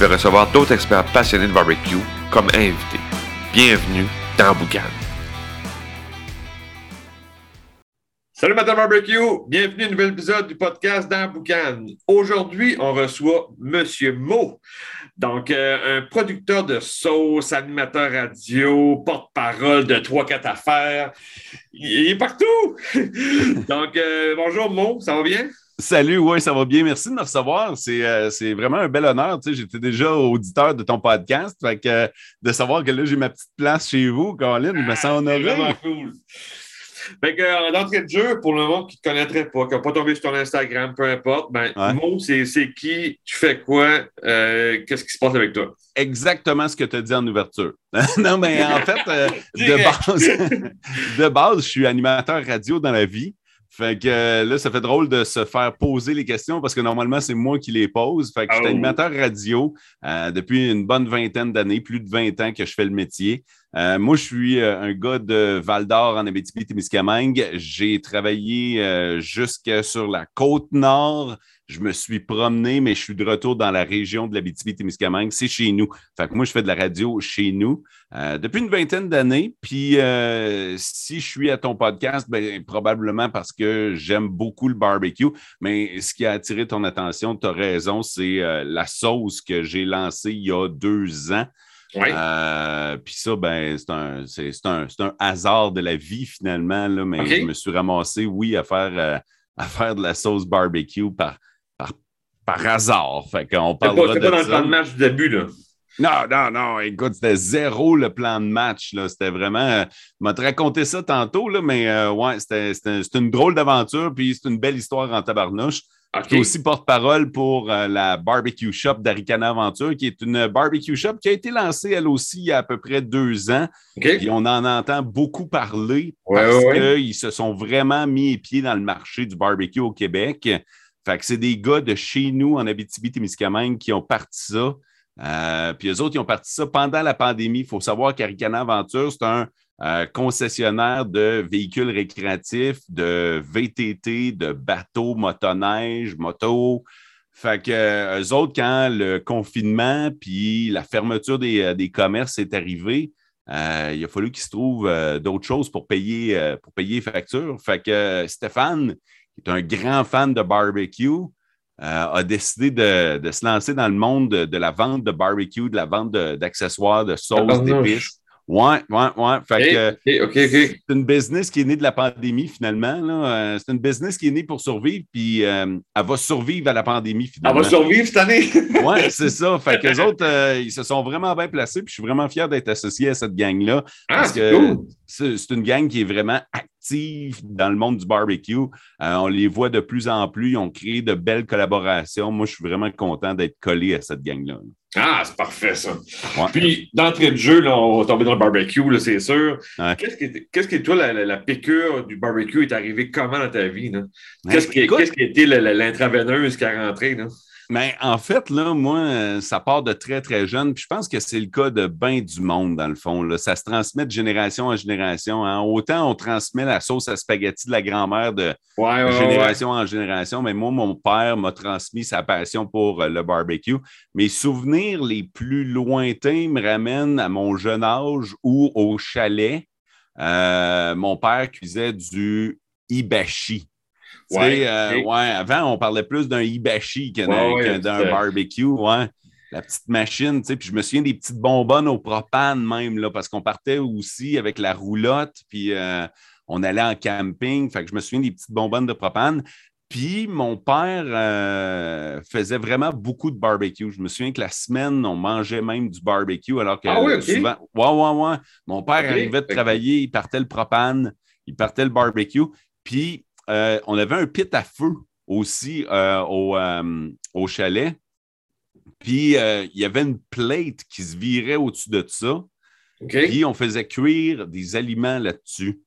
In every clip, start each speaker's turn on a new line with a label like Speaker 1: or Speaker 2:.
Speaker 1: vais recevoir d'autres experts passionnés de barbecue comme invités. Bienvenue dans Boucan. Salut Madame Barbecue, bienvenue à un nouvel épisode du podcast dans Boucan. Aujourd'hui, on reçoit Monsieur Mo, donc euh, un producteur de sauce, animateur radio, porte-parole de 3-4 affaires. Il est partout! donc, euh, bonjour Mo, ça va bien?
Speaker 2: Salut, oui, ça va bien. Merci de me recevoir. C'est, euh, vraiment un bel honneur. Tu sais, j'étais déjà auditeur de ton podcast. Fait que, de savoir que là, j'ai ma petite place chez vous, Colin, je me sens honoré.
Speaker 1: C'est vraiment cool. Fait que, en entrée de jeu, pour le monde qui ne te connaîtrait pas, qui n'a pas tombé sur ton Instagram, peu importe, ben, Mo, c'est, qui, tu fais quoi, euh, qu'est-ce qui se passe avec toi?
Speaker 2: Exactement ce que tu as dit en ouverture. non, mais en fait, euh, de, base, de base, je suis animateur radio dans la vie. Fait que euh, là, ça fait drôle de se faire poser les questions parce que normalement, c'est moi qui les pose. Fait que je suis oh. animateur radio euh, depuis une bonne vingtaine d'années, plus de 20 ans que je fais le métier. Euh, moi, je suis un gars de Val d'Or en Abitibi-Témiscamingue. J'ai travaillé jusque sur la côte nord je me suis promené, mais je suis de retour dans la région de l'Abitibi-Témiscamingue. C'est chez nous. Fait que moi, je fais de la radio chez nous euh, depuis une vingtaine d'années. Puis euh, si je suis à ton podcast, ben, probablement parce que j'aime beaucoup le barbecue. Mais ce qui a attiré ton attention, tu as raison, c'est euh, la sauce que j'ai lancée il y a deux ans. puis ça, ben, c'est un, un, hasard de la vie finalement, là, mais je me suis ramassé, oui, à faire, à faire de la sauce barbecue par, par hasard. Fait qu'on
Speaker 1: parlera pas, pas dans le plan de match du début, là.
Speaker 2: Non, non, non. Écoute, c'était zéro le plan de match. C'était vraiment. Euh, je vais te raconter ça tantôt, là, mais euh, ouais, c'était une drôle d'aventure, puis c'est une belle histoire en tabarnouche. Okay. Je suis aussi porte-parole pour euh, la Barbecue Shop d'Aricana Aventure, qui est une barbecue shop qui a été lancée elle aussi il y a à peu près deux ans. Et on en entend beaucoup parler parce qu'ils se sont vraiment mis les pieds dans le marché du barbecue au Québec. Fait que c'est des gars de chez nous en Abitibi-Témiscamingue qui ont parti ça. Euh, puis eux autres, ils ont parti ça pendant la pandémie. Il faut savoir qu'Aricana Aventure, c'est un euh, concessionnaire de véhicules récréatifs, de VTT, de bateaux, motoneige, moto. Fait que euh, eux autres, quand le confinement puis la fermeture des, des commerces est arrivée, il a fallu qu'ils se trouvent d'autres choses pour payer, pour payer les factures. Fait que Stéphane, qui est un grand fan de barbecue, euh, a décidé de, se lancer dans le monde de, la vente de barbecue, de la vente d'accessoires, de, sauces, d'épices. Ouais, ouais, ouais. Fait c'est une business qui est née de la pandémie finalement. Euh, c'est une business qui est née pour survivre, puis euh, elle va survivre à la pandémie finalement.
Speaker 1: Elle va survivre cette année.
Speaker 2: oui, c'est ça. Fait que les autres, ils se sont vraiment bien placés, puis je suis vraiment fier d'être associé à cette gang-là. Ah, parce que c'est une gang qui est vraiment dans le monde du barbecue. Euh, on les voit de plus en plus. Ils ont créé de belles collaborations. Moi, je suis vraiment content d'être collé à cette gang-là.
Speaker 1: Ah, c'est parfait, ça. Puis, d'entrée de jeu, là, on va tomber dans le barbecue, c'est sûr. Qu'est-ce qui, est, toi, la, piqûre du barbecue est arrivée comment dans ta vie? Qu'est-ce qui, qui, a été l'intraveineuse qui est rentrée? Là?
Speaker 2: Mais en fait, là, moi, euh, ça part de très, très jeune. Puis je pense que c'est le cas de bien du monde, dans le fond. Là. Ça se transmet de génération en génération. Hein. Autant on transmet la sauce à spaghetti de la grand-mère de génération en génération, mais moi, mon père m'a transmis sa passion pour euh, le barbecue. Mes souvenirs les plus lointains me ramènent à mon jeune âge ou au chalet. Euh, mon père cuisait du ibashi. Euh, ouais, avant, on parlait plus d'un hibachi que d'un barbecue. Ouais. La petite machine, puis je me souviens des petites bonbonnes au propane même, là, parce qu'on partait aussi avec la roulotte, puis euh, on allait en camping. Fait que je me souviens des petites bonbonnes de propane. Puis mon père euh, faisait vraiment beaucoup de barbecue. Je me souviens que la semaine, on mangeait même du barbecue, alors que ah oui, souvent. Ouais, ouais, ouais. Mon père arrivait de travailler, il partait le propane, il partait le barbecue. Puis euh, on avait un pit à feu aussi euh, au, euh, au, chalet. Puis il y avait une plate qui se virait au-dessus de ça. Puis on faisait cuire des aliments là-dessus.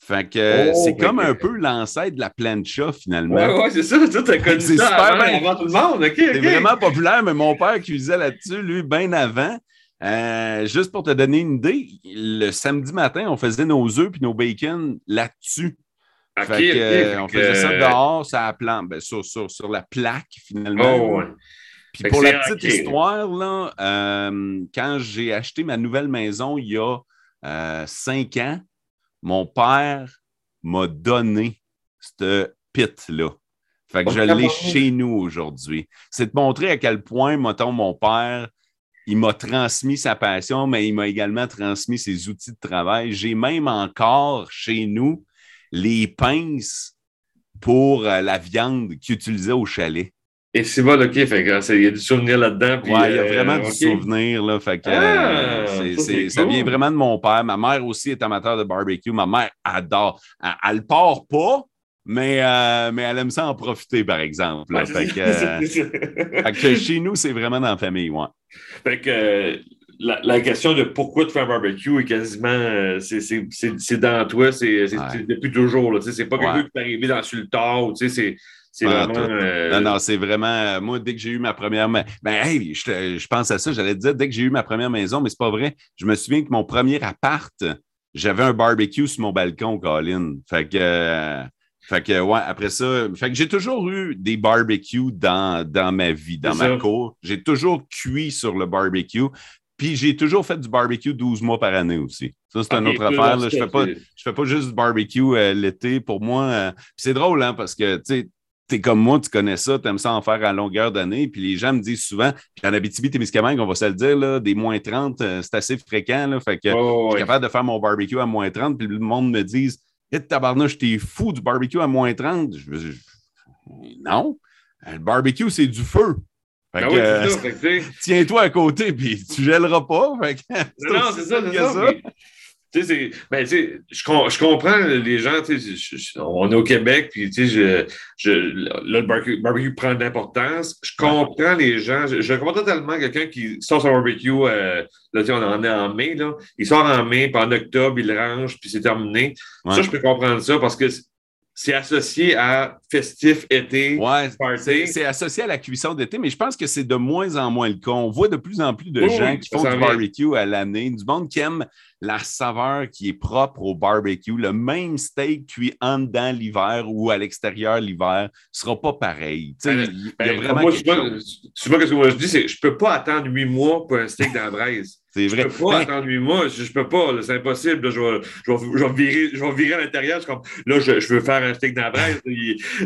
Speaker 2: Fait que oh, c'est ben comme un peu l'ancêtre de la plancha, finalement.
Speaker 1: Ouais, ouais, c'est ça. Tu as connu ça avant, avant, tout le monde.
Speaker 2: c'est vraiment populaire, mais mon père cuisait là-dessus, lui, bien avant. Euh, juste pour te donner une idée, le samedi matin, on faisait nos œufs puis nos bacon là-dessus. Fait que, on faisait ça dehors, ça ben, sur, sur, sur, la plaque, finalement. Oh, puis pour la petite histoire, là, euh, quand j'ai acheté ma nouvelle maison il y a euh, cinq ans, mon père m'a donné ce pit-là. Fait que je l'ai chez nous aujourd'hui. C'est de montrer à quel point, mettons, mon père, il m'a transmis sa passion, mais il m'a également transmis ses outils de travail. J'ai même encore chez nous les pinces pour euh, la viande qu'il utilisait au chalet.
Speaker 1: Et c'est bon, OK. Fait que, il y a du souvenir là-dedans.
Speaker 2: Oui, il y a euh, vraiment du souvenir. Là, fait que, ah, euh, ça, vient vraiment de mon père. Ma mère aussi est amateur de barbecue. Ma mère adore. Elle ne part pas, mais, euh, mais elle aime ça en profiter, par exemple. fait, que, chez nous, c'est vraiment dans la famille. Ouais.
Speaker 1: Fait que la, question de pourquoi tu fais un barbecue est quasiment. c'est dans toi, c'est depuis toujours. C'est pas quelque chose qui est arrivé dans le tard. C'est vraiment. Euh,
Speaker 2: non, non, c'est vraiment. Euh, moi, dès que j'ai eu ma première. Ben, hey, je, pense à ça, j'allais te dire, dès que j'ai eu ma première maison, mais c'est pas vrai. Je me souviens que mon premier appart, j'avais un barbecue sur mon balcon, Colin. Fait que. Euh, fait que, ouais, après ça, fait que j'ai toujours eu des barbecues dans, dans ma vie, dans ma cour. J'ai toujours cuit sur le barbecue. Puis j'ai toujours fait du barbecue 12 mois par année aussi. Ça, c'est une autre affaire. Je ne fais, pas, fais pas juste du barbecue l'été. Pour moi, c'est drôle, hein, parce que, tu sais, es comme moi, tu connais ça, tu aimes ça en faire à longueur d'année. Puis les gens me disent souvent, puis en Abitibi-Témiscamingue, on va se le dire, là, des moins 30, euh, c'est assez fréquent. Là, fait que je suis capable de faire mon barbecue à moins 30, puis le monde me dit Hé, tabarnouche, t'es fou du barbecue à moins 30. non. Le barbecue, c'est du feu. Ben tiens-toi à côté, puis tu gèleras pas. Fait que,
Speaker 1: non, non, c'est ça, c'est ça. Tu sais, ben, je, je, comprends les gens, on est au Québec, puis tu sais, je, là, le barbecue, prend de l'importance. Je comprends les gens. Je, comprends totalement quelqu'un qui sort son barbecue, euh, là, on en est en mai, là. Il sort en mai, puis en octobre, il le range, puis c'est terminé. Ça, je peux comprendre ça parce que c'est associé à festif été.
Speaker 2: Ouais, c'est associé à la cuisson d'été, mais je pense que c'est de moins en moins le cas. On voit de plus en plus de gens qui font du barbecue à l'année, du monde qui aime la saveur qui est propre au barbecue. Le même steak cuit en dedans l'hiver ou à l'extérieur l'hiver ne sera pas pareil. Ben, il y a ben, vraiment
Speaker 1: moi, quelque Souvent, ce que moi je dis, c'est je ne peux pas attendre huit mois pour un steak dans la braise. C'est vrai. Je peux pas attendre huit mois. Je, ne peux pas. C'est impossible. je, vais, je, vais, virer, je vais virer à l'intérieur. Là, je, je, veux faire un steak dans la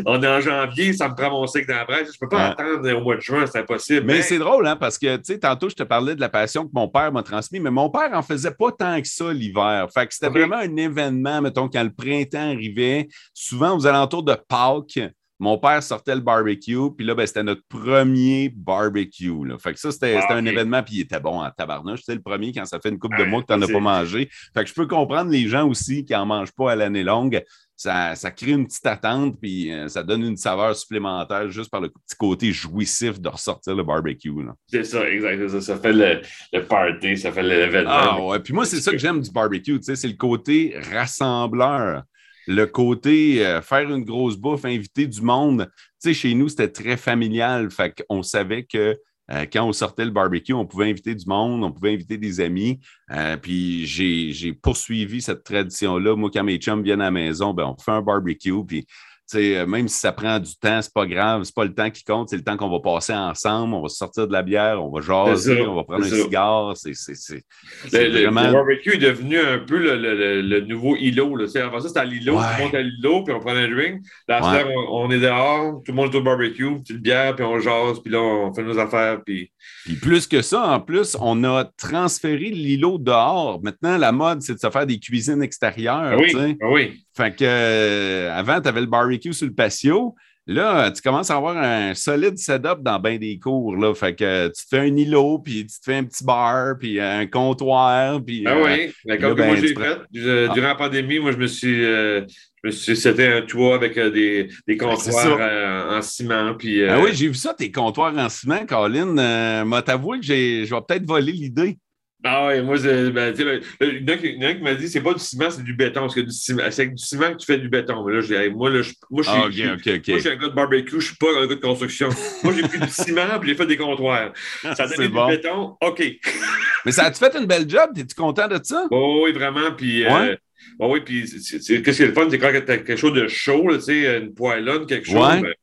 Speaker 1: on est en janvier, ça me prend mon steak dans la braise. Je ne peux pas attendre au mois de juin. C'est impossible.
Speaker 2: Mais, c'est drôle, hein, parce que, tu sais, tantôt, je te parlais de la passion que mon père m'a transmise, mais mon père en faisait pas tant que ça l'hiver. Fait que c'était vraiment un événement, mettons, quand le printemps arrivait, souvent aux alentours de Pâques, mon père sortait le barbecue, puis là, ben, c'était notre premier barbecue. Là. Fait que ça, c'était ah, un événement, puis il était bon en tabarnouche. C'était le premier quand ça fait une coupe de mois que tu n'en as pas mangé. Fait que je peux comprendre les gens aussi qui n'en mangent pas à l'année longue. Ça, crée une petite attente, puis euh, ça donne une saveur supplémentaire juste par le petit côté jouissif de ressortir le barbecue.
Speaker 1: C'est ça, exact. Ça, ça fait le, le, party, ça fait l'événement.
Speaker 2: Ah ouais, puis moi, c'est ça que j'aime du barbecue, c'est le côté rassembleur le côté euh, faire une grosse bouffe, inviter du monde. Tu sais, chez nous, c'était très familial. Fait qu'on savait que euh, quand on sortait le barbecue, on pouvait inviter du monde, on pouvait inviter des amis. Euh, puis j'ai poursuivi cette tradition-là. Moi, quand mes chums viennent à la maison, ben, on fait un barbecue. Puis euh, même si ça prend du temps, c'est pas grave, c'est pas le temps qui compte, c'est le temps qu'on va passer ensemble, on va sortir de la bière, on va jaser, on va prendre un cigare. C'est,
Speaker 1: le, barbecue est devenu un peu le, nouveau îlot. Là. Avant ça, c'était l'îlot, ouais. on monte à l'îlot, puis on prend un drink. Là, on, est dehors, tout le monde est au barbecue, petite bière, puis on jase, puis là, on fait nos affaires. Puis...
Speaker 2: puis plus que ça, en plus, on a transféré l'îlot dehors. Maintenant, la mode, c'est de se faire des cuisines extérieures.
Speaker 1: Oui, oui.
Speaker 2: Fait que euh, avant, tu avais le barbecue sur le patio. Là, tu commences à avoir un solide setup dans bien des cours. Là. Fait que tu te fais un îlot, puis tu te fais un petit bar, puis un comptoir. Puis,
Speaker 1: ah oui, comme moi ben, j'ai fait. Durant la pandémie, moi, je me suis. Euh, C'était un toit avec euh, des, des ben, comptoirs euh, en ciment. Puis,
Speaker 2: ah oui, j'ai vu ça, tes comptoirs en ciment, Colin. Euh, M'a t'avoué que je vais peut-être voler l'idée.
Speaker 1: Ah oui, moi, ben, il y en a qui m'a dit c'est pas du ciment, c'est du béton. Parce que c'est avec du ciment que tu fais du béton. Mais là, moi, là, je, moi, je suis, ah, moi, je suis un gars de barbecue, je ne suis pas un gars de construction. moi, j'ai pris du ciment et j'ai fait des comptoirs. Ça a donné du béton, OK.
Speaker 2: Mais ça a-tu fait une belle job? Es-tu content de ça?
Speaker 1: Oh, oui, vraiment. Puis, euh, oh, oui, puis qu'est-ce qui est le fun, c'est quand tu as quelque chose de chaud, là, une poêlonne, quelque chose, ouais. ben,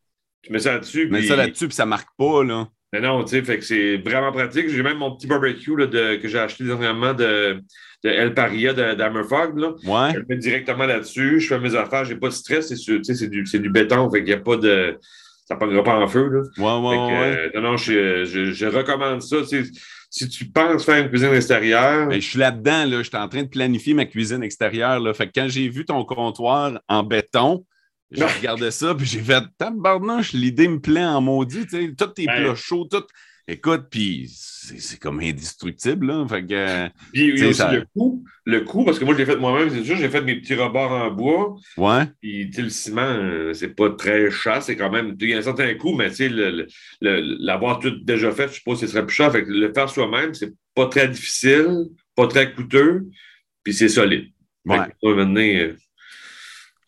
Speaker 1: tu mets ça là-dessus.
Speaker 2: Tu mets ça là-dessus, puis ça marque pas, là.
Speaker 1: Mais non, tu sais, fait que c'est vraiment pratique. J'ai même mon petit barbecue là, de, que j'ai acheté dernièrement de, de El Paria d'Hammerfog.
Speaker 2: Ouais.
Speaker 1: Je le mets directement là-dessus. Je fais mes affaires. J'ai pas de stress. C'est du, du béton. Fait qu'il n'y a pas de. Ça ne prendra pas en feu. Là.
Speaker 2: Ouais, ouais, ouais.
Speaker 1: Euh, non, non, je, je, je recommande ça. Si tu penses faire une cuisine extérieure.
Speaker 2: Ben, je suis là-dedans. Là. Je suis en train de planifier ma cuisine extérieure. Là. Fait que quand j'ai vu ton comptoir en béton, j'ai regardé ça, puis j'ai fait tabarnouche, l'idée me plaît en maudit, tu sais, tous tes plats chauds, tout. Écoute, puis c'est comme indestructible, là. Fait que,
Speaker 1: puis il y a aussi le coût, le coût, parce que moi, je l'ai fait moi-même, c'est sûr, j'ai fait mes petits rebords en bois.
Speaker 2: Ouais.
Speaker 1: Puis, le ciment, euh, c'est pas très cher, c'est quand même, il y a un certain coût, mais tu sais, l'avoir tout déjà fait, je suppose que ce serait plus cher. Fait que le faire soi-même, c'est pas très difficile, pas très coûteux, puis c'est solide.
Speaker 2: Ouais.
Speaker 1: Fait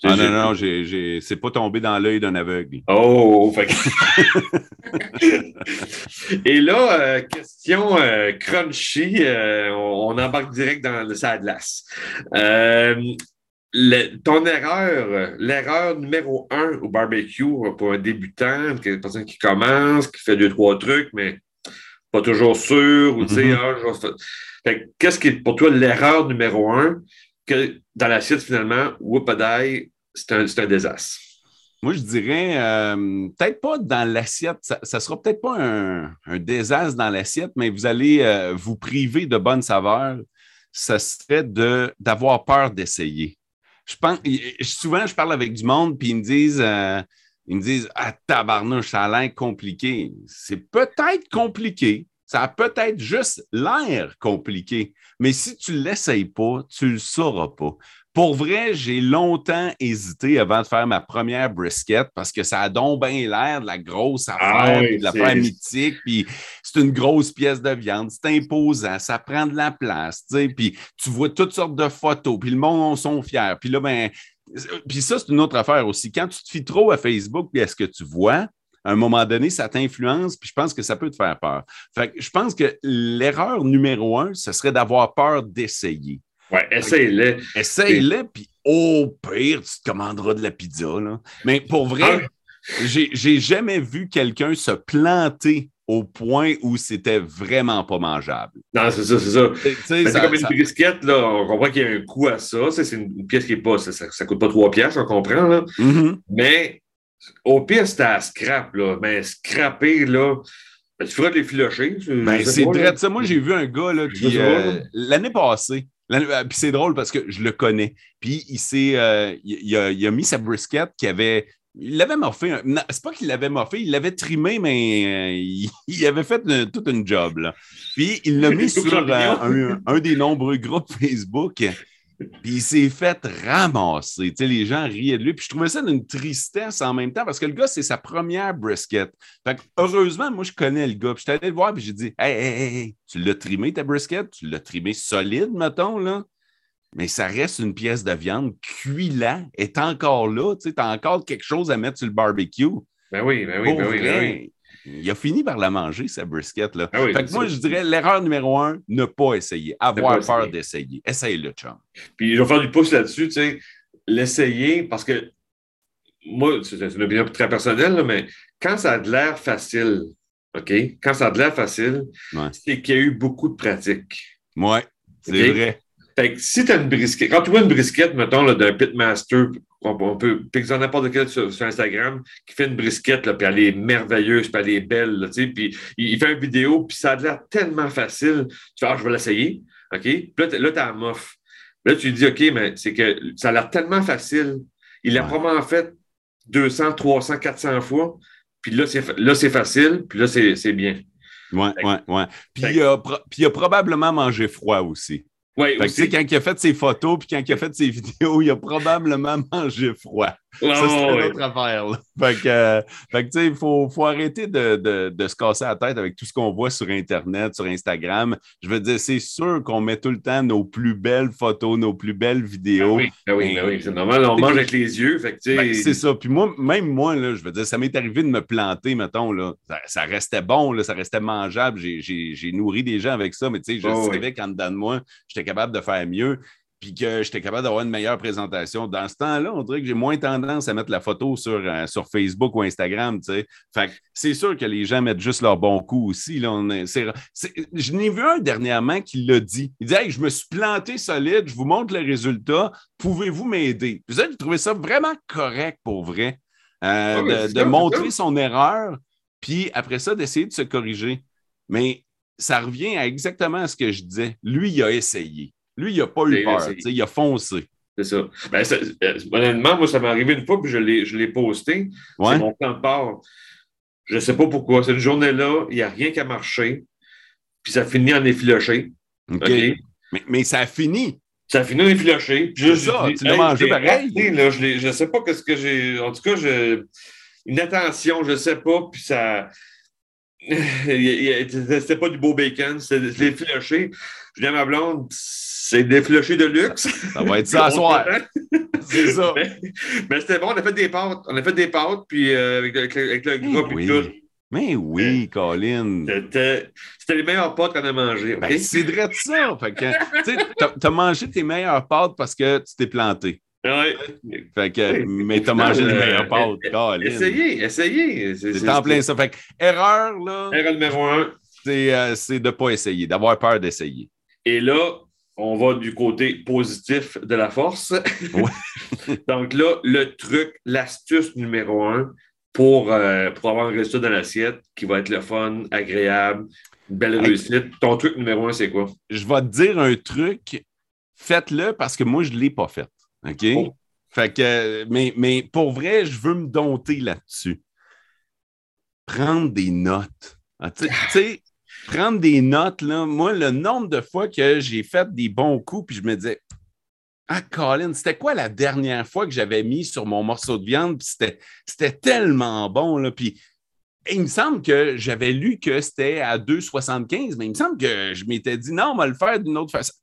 Speaker 2: ah non, non, j'ai, c'est pas tombé dans l'œil d'un aveugle.
Speaker 1: Oh, fait Et là, euh, question euh, crunchy, euh, on, embarque direct dans le Sadlas. ton erreur, l'erreur numéro un au barbecue pour un débutant, une personne qui commence, qui fait deux, trois trucs, mais pas toujours sûr, ou tu sais, mm-hmm. ah, qu'est-ce qui est pour toi l'erreur numéro un que dans l'assiette, finalement, whoop-a-die, c'est un, désastre.
Speaker 2: Moi, je dirais, euh, peut-être pas dans l'assiette, ça, ne sera peut-être pas un, désastre dans l'assiette, mais vous allez euh, vous priver de bonnes saveurs. Ça serait d'avoir peur d'essayer. Je pense, souvent, je parle avec du monde, puis ils me disent, euh, ils me disent, ah, tabarnouche, ça a l'air compliqué. C'est peut-être compliqué. Ça a peut-être juste l'air compliqué, mais si tu ne l'essayes pas, tu ne le sauras pas. Pour vrai, j'ai longtemps hésité avant de faire ma première brisket parce que ça a donc bien l'air de la grosse ah affaire, de l'affaire mythique, puis c'est une grosse pièce de viande, c'est imposant, ça prend de la place, tu sais, puis tu vois toutes sortes de photos, puis le monde en sont fiers. Puis là, ben, puis ça, c'est une autre affaire aussi. Quand tu te fies trop à Facebook, puis à ce que tu vois, à un moment donné, ça t'influence, puis je pense que ça peut te faire peur. Fait que je pense que l'erreur numéro un, ce serait d'avoir peur d'essayer.
Speaker 1: Ouais, essaye-le.
Speaker 2: Essaye-le, puis au pire, tu te commanderas de la pizza. Là. Mais pour vrai, ah. j'ai jamais vu quelqu'un se planter au point où c'était vraiment pas mangeable.
Speaker 1: Non, c'est ça, c'est ça. C'est comme une brisquette, là, on comprend qu'il y a un coût à ça. C'est une pièce qui est pas, ça, ça, coûte pas trois pièces, on comprend, là.
Speaker 2: Mm-hmm.
Speaker 1: Mais au pire, c'était à scrap, là. Mais scraper, là, ben, tu feras des filochés.
Speaker 2: Ben, c'est vrai. Moi, j'ai vu un gars là, qui, euh, l'année passée, puis c'est drôle parce que je le connais. Puis il s'est, euh, il, a, mis sa brisket qui avait. Il l'avait morfé. C'est pas qu'il l'avait morfé, il l'avait trimé, mais euh, il, avait fait toute une job. Là. Puis il l'a mis sur un, un, des nombreux groupes Facebook. Puis il s'est fait ramasser. les gens riaient de lui. Puis je trouvais ça d'une tristesse en même temps parce que le gars, c'est sa première brisket. Fait heureusement, moi, je connais le gars. Puis je suis allé le voir, puis j'ai dit Hey, hey, hey, tu l'as trimé ta brisket? Tu l'as trimé solide, mettons, là mais ça reste une pièce de viande. Cuis-la, est encore là. Tu as encore quelque chose à mettre sur le barbecue.
Speaker 1: Ben oui, ben oui, ben oui, ben oui
Speaker 2: il a fini par la manger, sa brisket. Là. Ah fait que moi, je dirais l'erreur numéro un, ne pas essayer. Avoir peur d'essayer. Essaye-le, chum.
Speaker 1: Puis je vais faire du pouce là-dessus, tu sais, l'essayer parce que moi, c'est une opinion très personnelle, mais quand ça a de l'air facile, OK? Quand ça a de l'air facile, c'est qu'il y a eu beaucoup de pratique.
Speaker 2: Oui, c'est vrai.
Speaker 1: Fait que si tu as une brisquette, quand tu vois une brisquette, mettons, d'un pitmaster, on, peut piquer n'importe quel sur, Instagram, qui fait une brisquette, là, puis elle est merveilleuse, puis elle est belle, là, puis il, fait une vidéo, puis ça a l'air tellement facile. Tu fais, ah, je vais l'essayer, OK? Puis là, tu as la mof. Là, tu lui dis, OK, mais c'est que ça a l'air tellement facile. Il l'a probablement fait 200, 300, 400 fois, puis là, c'est facile, puis là, c'est bien.
Speaker 2: Oui, oui, oui. Puis, il a probablement mangé froid aussi.
Speaker 1: Oui,
Speaker 2: fait que, quand il a fait ses photos puis quand il a fait ses vidéos, il a probablement mangé froid. Ça, c'est une
Speaker 1: ouais.
Speaker 2: autre affaire. Là. Fait que, euh, que, tu sais, il faut, faut arrêter de, de, de se casser la tête avec tout ce qu'on voit sur Internet, sur Instagram. Je veux dire, c'est sûr qu'on met tout le temps nos plus belles photos, nos plus belles vidéos.
Speaker 1: Ben oui, ben oui, ben oui, c'est normal. On mange avec les yeux. Fait que,
Speaker 2: Ben, c'est ça. Puis moi, même moi, là, je veux dire, ça m'est arrivé de me planter, mettons, là. Ça, ça restait bon, là, ça restait mangeable. J'ai- J'ai j'ai nourri des gens avec ça, mais tu sais, je
Speaker 1: Oh, oui.
Speaker 2: savais qu'en dedans de moi, j'étais capable de faire mieux, puis que j'étais capable d'avoir une meilleure présentation. Dans ce temps-là, on dirait que j'ai moins tendance à mettre la photo sur, euh, sur Facebook ou Instagram, tu sais. Fait que c'est sûr que les gens mettent juste leur bon coup aussi. Là. On est- je n'ai vu un dernièrement qui l'a dit. Il dit Hey, je me suis planté solide, je vous montre le résultat, pouvez-vous m'aider? Ça, j'ai trouvé ça vraiment correct pour vrai. euh,
Speaker 1: Ah
Speaker 2: de,
Speaker 1: ça,
Speaker 2: montrer son erreur, puis après ça, d'essayer de se corriger. Mais ça revient à exactement ce que je disais. Lui, il a essayé. Lui, il n'a pas eu peur. Il a foncé.
Speaker 1: C'est ça. Ben, ça- euh, honnêtement, moi, ça m'est arrivé une fois, puis je l'ai je l'ai posté.
Speaker 2: Ouais.
Speaker 1: C'est mon de part. Je ne sais pas pourquoi. Cette journée-là, il n'y a rien qui a marché. Puis ça finit en effiloché.
Speaker 2: OK. Mais, mais ça a fini.
Speaker 1: Ça a fini en effiloché. Puis
Speaker 2: C'est ça,
Speaker 1: dit,
Speaker 2: tu l'as mangé
Speaker 1: je l'ai
Speaker 2: pareil.
Speaker 1: raté, là. je je ne sais pas qu'est-ce que j'ai. En tout cas, je... une attention, je ne sais pas. Puis ça. C'était pas du beau bacon, c'était de l'effiloché. Je dis à ma blonde, c'est l'effiloché de luxe.
Speaker 2: Ça va être ça à soir. C'est ça.
Speaker 1: Mais, mais c'était bon, on a fait des pâtes. On a fait des pâtes, puis euh, avec, avec le- avec puis
Speaker 2: oui.
Speaker 1: tout.
Speaker 2: Mais oui, Colin.
Speaker 1: C'était les meilleures pâtes qu'on a mangées.
Speaker 2: Ben, c'est vrai de ça. Tu t'as mangé tes meilleures pâtes parce que tu t'es planté.
Speaker 1: Ouais.
Speaker 2: Fait que,
Speaker 1: Oui,
Speaker 2: mais t'as mangé les
Speaker 1: euh,
Speaker 2: meilleures pâtes.
Speaker 1: euh,
Speaker 2: Colin.
Speaker 1: Essayez, essayez. C'est
Speaker 2: en plein ça. Fait que, erreur, là,
Speaker 1: Erreur numéro un.
Speaker 2: c'est euh, c'est de ne pas essayer, d'avoir peur d'essayer.
Speaker 1: Et là, on va du côté positif de la force.
Speaker 2: Ouais.
Speaker 1: Donc là, le truc, l'astuce numéro un pour, euh, pour avoir un résultat dans l'assiette qui va être le fun, agréable, une belle
Speaker 2: Hey.
Speaker 1: réussite. Ton truc numéro un, c'est quoi?
Speaker 2: Je vais te dire un truc, faites-le parce que moi, je ne l'ai pas fait. OK?
Speaker 1: Oh.
Speaker 2: Fait que, mais, mais pour vrai, je veux me dompter là-dessus. Prendre des notes. Ah, tu sais- tu sais, prendre des notes, là, moi, le nombre de fois que j'ai fait des bons coups, puis je me disais, ah, Colin, c'était quoi la dernière fois que j'avais mis sur mon morceau de viande? Puis c'était, tellement bon, là. Puis il me semble que j'avais lu que c'était à 2,75, mais il me semble que je m'étais dit, non, on va le faire d'une autre façon.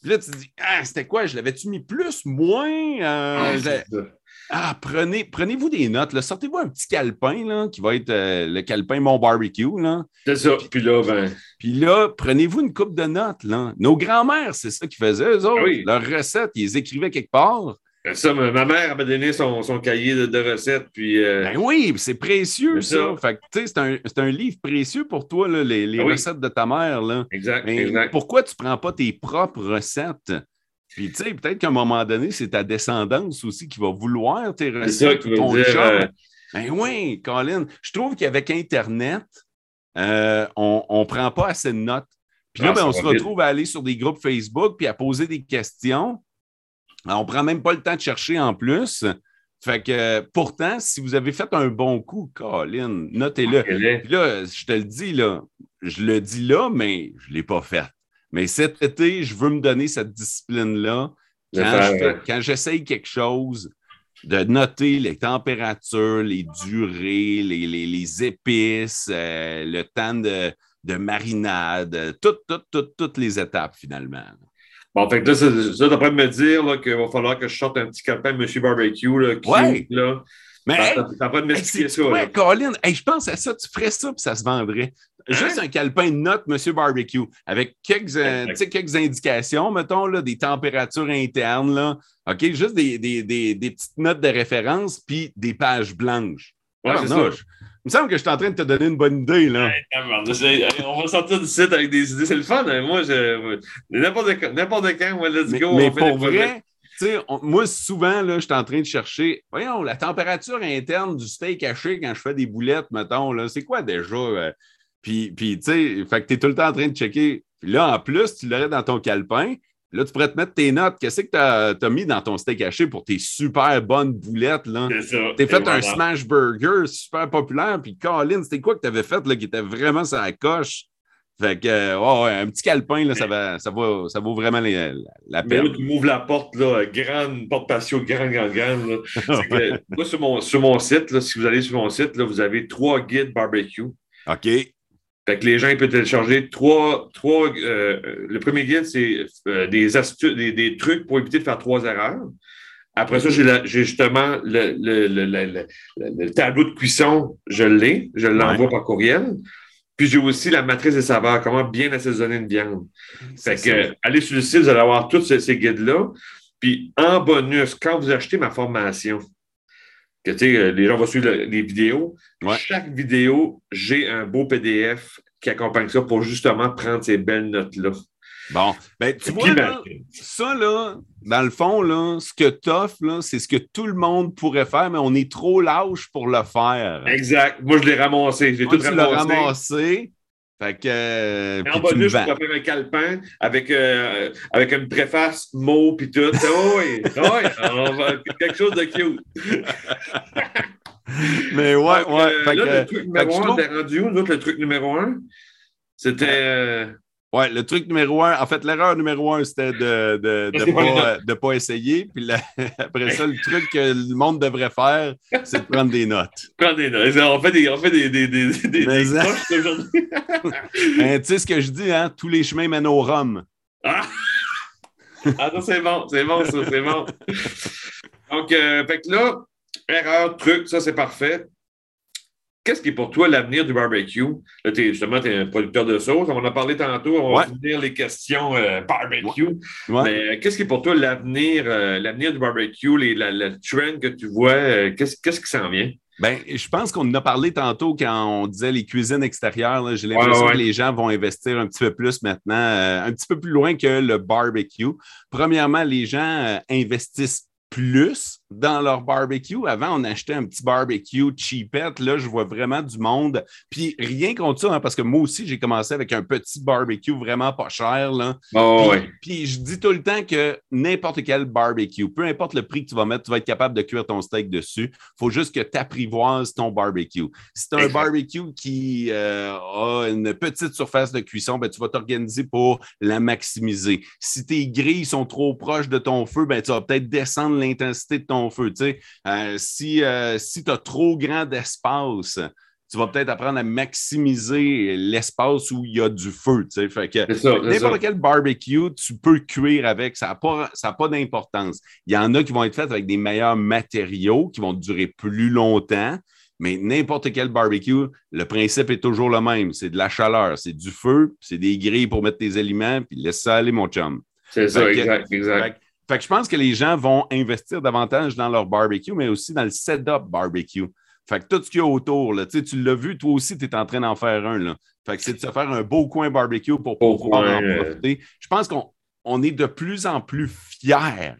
Speaker 2: Puis là, tu te dis, ah, c'était quoi? Je l'avais-tu mis plus, moins? Euh,
Speaker 1: Ah.
Speaker 2: Ah, prenez, prenez-vous des notes. là. Sortez-vous un petit calepin là, qui va être euh, le calepin Mon Barbecue. Là.
Speaker 1: C'est ça. Puis là, ben,
Speaker 2: Puis là, prenez-vous une coupe de notes. Là. Nos grands-mères, c'est ça qu'ils faisaient, eux autres.
Speaker 1: Ah oui.
Speaker 2: Leurs recettes, ils les écrivaient quelque part.
Speaker 1: ça, ma mère m'a donné son, son cahier de, de recettes. Puis, euh,
Speaker 2: Ben oui, c'est précieux,
Speaker 1: C'est
Speaker 2: ça.
Speaker 1: ça.
Speaker 2: Fait que, tu sais, c'est un, c'est un livre précieux pour toi, là, les, les
Speaker 1: Ah oui.
Speaker 2: recettes de ta mère. Là.
Speaker 1: exact, exact.
Speaker 2: pourquoi tu ne prends pas tes propres recettes? Puis, tu sais, peut-être qu'à un moment donné, c'est ta descendance aussi qui va vouloir tes recettes. ou ton
Speaker 1: dire. euh,
Speaker 2: Ben oui, Colin. Je trouve qu'avec Internet, euh, on ne prend pas assez de notes. Puis là,
Speaker 1: Ah,
Speaker 2: ben, on se
Speaker 1: vite.
Speaker 2: retrouve à aller sur des groupes Facebook puis à poser des questions. On ne prend même pas le temps de chercher en plus. Fait que euh, pourtant, si vous avez fait un bon coup, Colin, notez-le. Puis là, je te le dis, là, je le dis là, mais je ne l'ai pas fait. Mais cet été, je veux me donner cette discipline-là.
Speaker 1: De
Speaker 2: Quand, je j'essaye quelque chose, de noter les températures, les durées, les, les- les épices, euh, le temps de, de marinade, toutes, toutes, toutes, toutes les étapes finalement.
Speaker 1: Bon, fait que là, ça, train de me dire qu'il va falloir que je sorte un petit calepin Monsieur Barbecue, là,
Speaker 2: Ouais.
Speaker 1: là.
Speaker 2: Mais hey,
Speaker 1: en train de m'expliquer ça.
Speaker 2: Colin? Hey, je pense à ça, tu ferais ça puis ça se vendrait. Juste un calepin de notes, Monsieur Barbecue, avec quelques, euh, quelques indications, mettons, là, des températures internes, là. OK? Juste des, des- des- des petites notes de référence, puis des pages blanches.
Speaker 1: Ouais,
Speaker 2: Ah,
Speaker 1: c'est ça.
Speaker 2: je- il me semble que je suis en train de te donner une bonne idée, là.
Speaker 1: Hey, On va sortir du site avec des idées. C'est le fun. hein. Moi, je... n'importe quand, n'importe quand, moi, let's
Speaker 2: Mais,
Speaker 1: go.
Speaker 2: mais
Speaker 1: on fait
Speaker 2: pour vrai, tu sais, on- moi, souvent, là, je suis en train de chercher, voyons, la température interne du steak haché quand je fais des boulettes, mettons, là, c'est quoi déjà? euh? Puis, puis tu sais, fait que tu es tout le temps en train de checker. Puis là, en plus, tu l'aurais dans ton calepin. Là, tu pourrais te mettre tes notes. Qu'est-ce que tu as, mis dans ton steak haché pour tes super bonnes boulettes, là?
Speaker 1: C'est ça.
Speaker 2: T'as
Speaker 1: Et
Speaker 2: fait un smash burger super populaire, puis Colin, c'était quoi que tu avais fait là, qui était vraiment sur la coche? Fait que, euh, ouais, un petit calepin, là, ça, va, ça, va, ça vaut vraiment la, la
Speaker 1: Mais
Speaker 2: peine.
Speaker 1: là, tu m'ouvres la porte, là, grande, porte patio, grande, grande, grande. là. Que, moi, sur mon, sur mon site, là, si vous allez sur mon site, là, vous avez trois guides barbecue.
Speaker 2: OK.
Speaker 1: Fait que les gens ils peuvent télécharger trois. trois euh, le premier guide, c'est euh, des astuces, des, des trucs pour éviter de faire trois erreurs. Après ça, j'ai justement le, le- le- le- le- le tableau de cuisson, je l'ai, je l'envoie par courriel. Puis j'ai aussi la matrice des saveurs, comment bien assaisonner une viande. Fait que, euh, allez sur le site, vous allez avoir tous ces, ces guides-là. Puis en bonus, quand vous achetez ma formation, que tu sais, euh, les gens vont suivre le- les vidéos,
Speaker 2: Ouais.
Speaker 1: chaque vidéo, j'ai un beau PDF qui accompagne ça pour justement prendre ces belles notes-là.
Speaker 2: Bon, ben, tu vois, là, ça, là, dans le fond, là, ce que t'offres, là, c'est ce que tout le monde pourrait faire, mais on est trop lâche pour le faire.
Speaker 1: Exact. Moi, je l'ai ramassé. J'ai tout ramassé.
Speaker 2: ramassé. Fait que. euh,
Speaker 1: En bonus, je pourrais faire un calepin avec, euh, avec une préface, mots, puis tout. Oh oui, oh oui, quelque chose de cute.
Speaker 2: Mais ouais,
Speaker 1: Donc,
Speaker 2: ouais.
Speaker 1: euh,
Speaker 2: fait
Speaker 1: là,
Speaker 2: que-
Speaker 1: le truc
Speaker 2: fait que
Speaker 1: numéro
Speaker 2: je
Speaker 1: un,
Speaker 2: trouve-
Speaker 1: rendu où? Le truc numéro un, c'était...
Speaker 2: Ouais, le truc numéro un, en fait, l'erreur numéro un, c'était de de, de
Speaker 1: C'est pas
Speaker 2: pas, de pas essayer. Puis la- après ça, le truc que le monde devrait faire, c'est de prendre des notes.
Speaker 1: prends des notes. On fait des, on fait des, des, des, des, des aujourd'hui.
Speaker 2: Tu sais ce que je dis, hein? Tous les chemins mènent au rhum.
Speaker 1: Ah! ah non, c'est bon, c'est bon, ça, c'est bon. Donc, euh, fait que là, erreur, truc, ça, c'est parfait. Qu'est-ce qui est pour toi l'avenir du barbecue? Là, t'es, justement, tu es un producteur de sauce. On en a parlé tantôt. On va finir les questions euh, barbecue.
Speaker 2: Ouais.
Speaker 1: Mais euh, qu'est-ce qui est pour toi l'avenir, euh, l'avenir du barbecue, les, la, le trend que tu vois? qu'est-ce, qu'est-ce qui s'en vient?
Speaker 2: Ben, je pense qu'on en a parlé tantôt quand on disait les cuisines extérieures. J'ai l'impression
Speaker 1: Ouais, ouais.
Speaker 2: que les gens vont investir un petit peu plus maintenant, euh, un petit peu plus loin que le barbecue. Premièrement, les gens euh, investissent plus dans leur barbecue. Avant, on achetait un petit barbecue cheapette. Là, je vois vraiment du monde. Puis rien contre ça, hein, parce que moi aussi, j'ai commencé avec un petit barbecue vraiment pas cher. Là.
Speaker 1: Oh,
Speaker 2: Puis, puis je dis tout le temps que n'importe quel barbecue, peu importe le prix que tu vas mettre, tu vas être capable de cuire ton steak dessus. Il faut juste que tu apprivoises ton barbecue. Si tu as un barbecue qui euh, a une petite surface de cuisson, ben, tu vas t'organiser pour la maximiser. Si tes grilles sont trop proches de ton feu, ben, tu vas peut-être descendre l'intensité de ton feu. tu sais. Euh, si euh, si tu as trop grand d'espace, tu vas peut-être apprendre à maximiser l'espace où il y a du feu. tu sais. Fait que. N'importe quel barbecue, tu peux cuire avec, ça n'a pas, ça a pas d'importance. Il y en a qui vont être faits avec des meilleurs matériaux, qui vont durer plus longtemps, mais n'importe quel barbecue, le principe est toujours le même. C'est de la chaleur, c'est du feu, c'est des grilles pour mettre tes aliments, puis laisse ça aller, mon chum.
Speaker 1: C'est ça,
Speaker 2: que-
Speaker 1: exact, exact.
Speaker 2: Fait, que- je pense que les gens vont investir davantage dans leur barbecue, mais aussi dans le setup barbecue. Fait que tout ce qu'il y a autour, là, tu l'as vu, toi aussi, tu es en train d'en faire un. Là. Fait que c'est de se faire un beau coin barbecue pour
Speaker 1: Beau
Speaker 2: pouvoir
Speaker 1: coin,
Speaker 2: en
Speaker 1: euh.
Speaker 2: profiter. Je pense qu'on on est de plus en plus fiers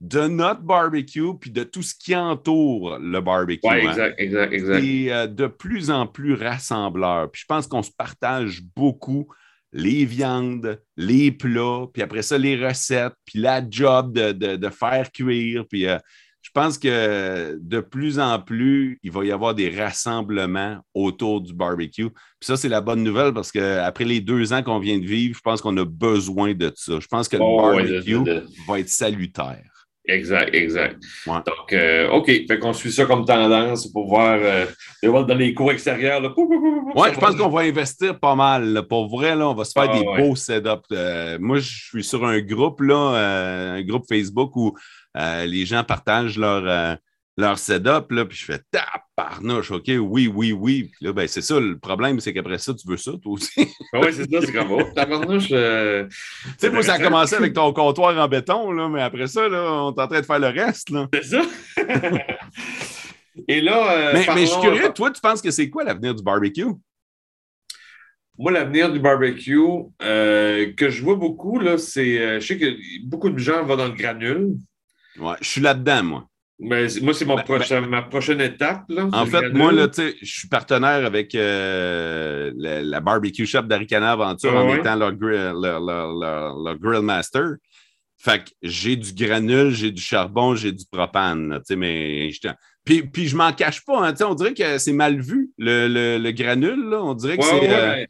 Speaker 2: de notre barbecue puis de tout ce qui entoure le barbecue.
Speaker 1: Oui,
Speaker 2: hein.
Speaker 1: exact, exact, exact.
Speaker 2: Et euh, de plus en plus rassembleur. Puis je pense qu'on se partage beaucoup les viandes, les plats, puis après ça, les recettes, puis la job de, de- de faire cuire. Puis euh, je pense que de plus en plus, il va y avoir des rassemblements autour du barbecue. Puis ça, c'est la bonne nouvelle parce qu'après les deux ans qu'on vient de vivre, je pense qu'on a besoin de ça. Je pense que le
Speaker 1: Oh,
Speaker 2: barbecue
Speaker 1: de-
Speaker 2: va être salutaire.
Speaker 1: Exact, exact.
Speaker 2: Ouais.
Speaker 1: Donc, euh, OK. Fait qu'on suit ça comme tendance pour voir, euh, de voir dans les cours extérieurs. Là,
Speaker 2: Oui, je pense qu'on va investir pas mal. là. Pour vrai, là, on va se faire
Speaker 1: Ah,
Speaker 2: des
Speaker 1: ouais.
Speaker 2: beaux setups. Euh, moi, je suis sur un groupe, là, euh, un groupe Facebook où les gens partagent leur, leur setup, là, puis je fais taparnouche, OK, oui, oui, oui. Puis là, ben, c'est ça, le problème, c'est qu'après ça, tu veux ça, toi aussi. tu
Speaker 1: oui, c'est ça, c'est comme, oh, tabarnouche, euh,
Speaker 2: sais, moi, ça a commencé avec ton comptoir en béton, là, mais après ça, là, on est en train de faire le reste. Là.
Speaker 1: C'est ça? Et là, euh,
Speaker 2: mais, mais je suis curieux, toi, tu penses que c'est quoi l'avenir du barbecue?
Speaker 1: Moi, l'avenir du barbecue, euh, que je vois beaucoup, là, c'est. euh, je sais que beaucoup de gens vont dans le granule.
Speaker 2: Ouais, je suis là-dedans, moi.
Speaker 1: Mais c'est- moi, c'est
Speaker 2: Ben,
Speaker 1: prochain- ma prochaine étape. Là,
Speaker 2: En fait,
Speaker 1: le
Speaker 2: moi, là, je suis partenaire avec euh, la, la barbecue shop d'Aricana Aventure
Speaker 1: Ah
Speaker 2: en
Speaker 1: ouais?
Speaker 2: étant leur, grill, leur, leur- leur- leur grill master. Fait que j'ai du granule, j'ai du charbon, j'ai du propane. mais puis, puis je m'en cache pas. Hein, on dirait que c'est mal vu, le, le, granule. Là. On dirait que c'est euh,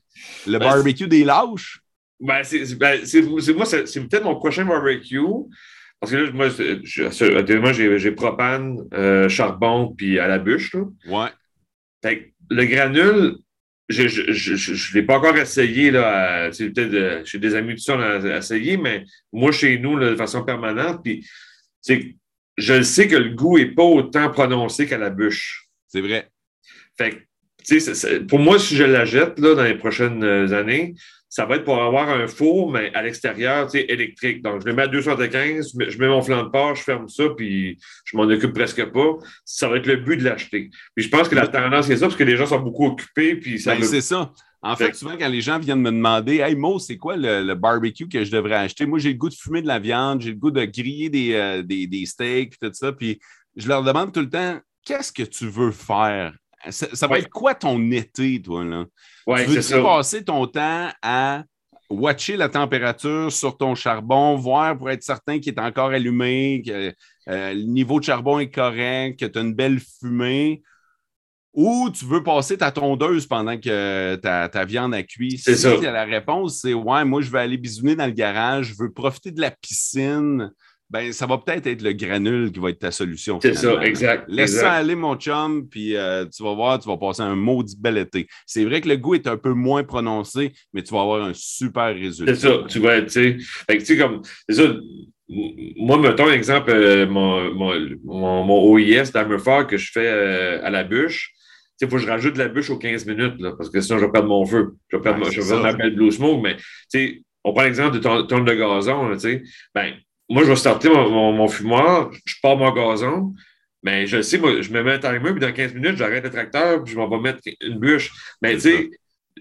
Speaker 2: le ben, barbecue des lâches.
Speaker 1: Ben, c'est ben, moi, c'est peut-être mon prochain barbecue. Parce que là, moi, j'ai propane, euh, charbon, puis à la bûche. Là.
Speaker 2: Ouais.
Speaker 1: Fait le granule, je ne l'ai pas encore essayé. Là, peut-être chez des amis, tout ça, on a essayé, mais moi, chez nous, de façon permanente, puis je sais que le goût n'est pas autant prononcé qu'à la bûche.
Speaker 2: C'est vrai.
Speaker 1: Fait pour moi, si je la jette là, dans les prochaines années, ça va être pour avoir un four, mais à l'extérieur, tu sais, électrique. Donc, je le mets à 215, je mets mon flanc de porc, je ferme ça, puis je m'en occupe presque pas. Ça va être le but de l'acheter. Puis je pense que la tendance, c'est ça, parce que les gens sont beaucoup occupés, puis
Speaker 2: ça... Ben, c'est ça. En fait, souvent, quand les gens viennent me demander Hey Mo, c'est quoi le, barbecue que je devrais acheter? Moi, j'ai le goût de fumer de la viande, j'ai le goût de griller des, euh, des, des steaks, tout ça. Puis je leur demande tout le temps Qu'est-ce que tu veux faire? Ça, va être quoi ton été, toi, là?
Speaker 1: Ouais,
Speaker 2: tu veux passer ton temps à watcher la température sur ton charbon, voir pour être certain qu'il est encore allumé, que euh, le niveau de charbon est correct, que tu as une belle fumée, ou tu veux passer ta tondeuse pendant que ta, viande a cuit?
Speaker 1: C'est ça.
Speaker 2: La réponse, c'est ouais, moi, je vais aller bisouner dans le garage, je veux profiter de la piscine ben, ça va peut-être être le granule qui va être ta solution.
Speaker 1: C'est ça, exact.
Speaker 2: Laisse ça aller, mon chum, puis euh, tu vas voir, tu vas passer un maudit bel été. C'est vrai que le goût est un peu moins prononcé, mais tu vas avoir un super résultat.
Speaker 1: C'est ça, tu vas, tu sais, comme, c'est ça, moi, mettons, exemple, euh, mon, mon, mon, OIS d'Hammerford que je fais euh, à la bûche, il faut que je rajoute de la bûche aux 15 minutes, là, parce que sinon, je vais perdre mon feu. Je vais perdre, je vais ma belle blue smoke, mais, tu sais, on prend l'exemple de ton, ton de gazon, tu sais, ben, moi, je vais starter mon, fumoir, je pars mon gazon, mais je sais, moi, je me mets un timer, puis dans 15 minutes, j'arrête le tracteur, puis je m'en vais mettre une bûche. Mais tu sais,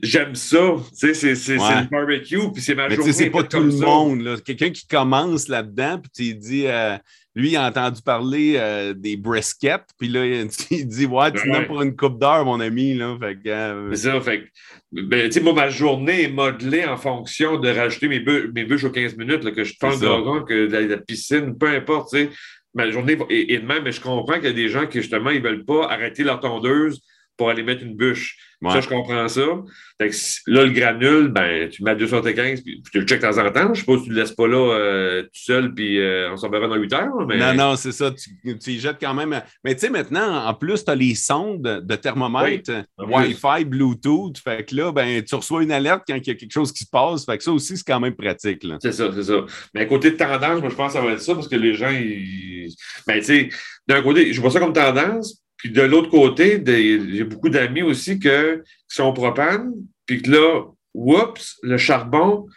Speaker 1: j'aime ça. Tu sais, c'est le barbecue, puis c'est ma journée.
Speaker 2: c'est pas tout le monde. Quelqu'un qui commence là-dedans, puis tu dis, euh, lui, il a entendu parler euh, des briskets, puis là, il dit, ouais, tu ouais. pour une coupe d'heure, mon ami. Là, fait
Speaker 1: euh, c'est ça, fait ben, tu sais, moi, ma journée est modelée en fonction de rajouter mes, mes bûches aux 15 minutes, que je tente de que la, piscine, peu importe, tu sais. Ma journée est, de même, mais je comprends qu'il y a des gens qui, justement, ils ne veulent pas arrêter leur tondeuse pour aller mettre une bûche. Ça, je comprends ça. là, le granule, ben, tu mets à 215, puis tu le check de temps en temps. Je suppose que tu ne le laisses pas là euh, tout seul, puis euh, on s'en verra dans 8 heures. Mais...
Speaker 2: Non, non, c'est ça. Tu, y jettes quand même. Mais tu sais, maintenant, en plus, tu as les sondes de thermomètre, Wi-Fi, Bluetooth. Fait que là, ben, tu reçois une alerte quand il y a quelque chose qui se passe. Fait que ça aussi, c'est quand même pratique.
Speaker 1: C'est ça, c'est ça. Mais à côté de tendance, moi, je pense que ça va être ça parce que les gens, ils... ben, tu sais, d'un côté, je vois ça comme tendance, puis de l'autre côté, j'ai beaucoup d'amis aussi que, qui sont propane, puis que là, oups, le charbon,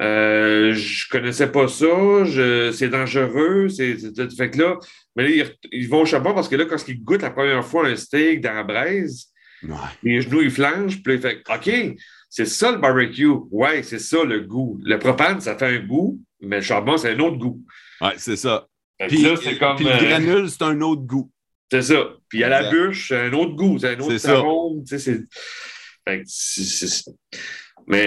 Speaker 1: euh, je connaissais pas ça, c'est dangereux, c'est, fait que là, mais là, ils, vont au charbon parce que là, quand ils goûtent la première fois un steak dans la braise, les genoux, ils flanchent, puis là, ils font OK, c'est ça le barbecue. Ouais, c'est ça le goût. Le propane, ça fait un goût, mais le charbon, c'est un autre goût.
Speaker 2: Ouais, c'est ça. Puis, là, comme, puis le euh, granule, c'est un autre goût.
Speaker 1: C'est ça. Puis à la bûche, c'est un autre goût, c'est un autre arôme. Mais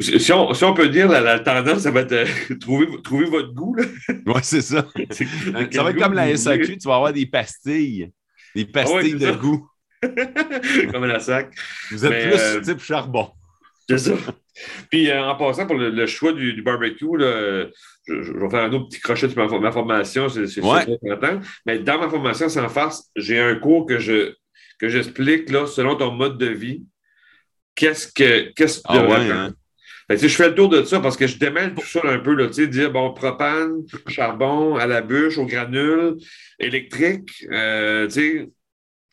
Speaker 1: si, on, si, on, peut dire, la, tendance, ça va être euh, trouver, trouver, votre goût.
Speaker 2: Oui, c'est ça. ça va être comme la SAQ, tu vas avoir des pastilles. Des ah pastilles de goût.
Speaker 1: comme la sac.
Speaker 2: Vous êtes plus euh, type charbon.
Speaker 1: C'est ça. Puis euh, en passant pour le, choix du, barbecue, là, je, vais faire un autre petit crochet de ma, formation, c'est
Speaker 2: ouais.
Speaker 1: Mais dans ma formation sans farce, j'ai un cours que je que j'explique là, selon ton mode de vie. Qu'est-ce que qu'est-ce que
Speaker 2: ah ouais, hein?
Speaker 1: je fais le tour de ça parce que je démêle tout ça un peu, là, dire bon, propane, charbon, à la bûche, au granule, électrique, euh,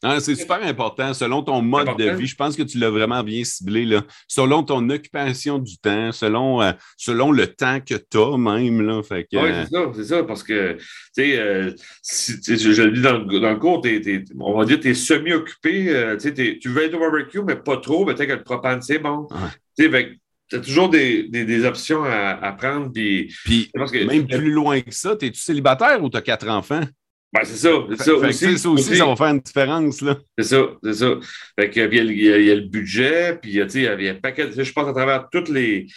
Speaker 2: ah, c'est super important. Selon ton mode de vie, je pense que tu l'as vraiment bien ciblé. Là. Selon ton occupation du temps, selon, euh, selon le temps que tu as même. Là.
Speaker 1: oui, c'est ça, c'est ça. Parce que, tu sais, euh, je, le dis dans, le cours, on va dire que tu es semi-occupé. Euh, tu veux être au barbecue, mais pas trop. Peut-être que le propane, c'est bon. Tu as toujours des, des, options à, prendre. Puis,
Speaker 2: puis même plus loin que ça, es-tu célibataire ou tu as quatre enfants?
Speaker 1: Ben, c'est ça. C'est ça, aussi,
Speaker 2: ça aussi, ça va faire une différence. là.
Speaker 1: C'est ça, c'est ça. Fait que, il, y a, il, y a, le budget, puis il y a, il y a un paquet. Je pense à travers toutes les.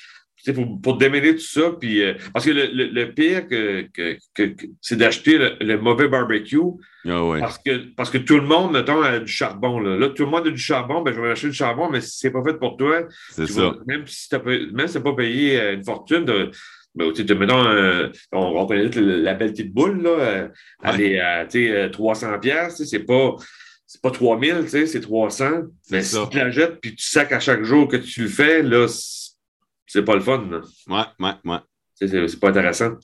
Speaker 1: pour, pour, démêler tout ça, puis, euh, parce que le, le, pire, que, que, c'est d'acheter le, mauvais barbecue.
Speaker 2: Ah
Speaker 1: parce, que, parce que tout le monde, mettons, a du charbon. Là, là tout le monde a du charbon, ben, je vais acheter du charbon, mais si c'est pas fait pour toi,
Speaker 2: c'est ça.
Speaker 1: même si tu n'as pas payé euh, une fortune, de, ben, tu mettons, euh, on, on connaît la belle petite boule, là, elle est à 300 pièces c'est pas c'est pas 3000, c'est 300. Mais si tu la jettes puis tu sacs à chaque jour que tu le fais, là, c'est pas le fun. Là.
Speaker 2: Ouais, ouais, ouais.
Speaker 1: C'est pas intéressant.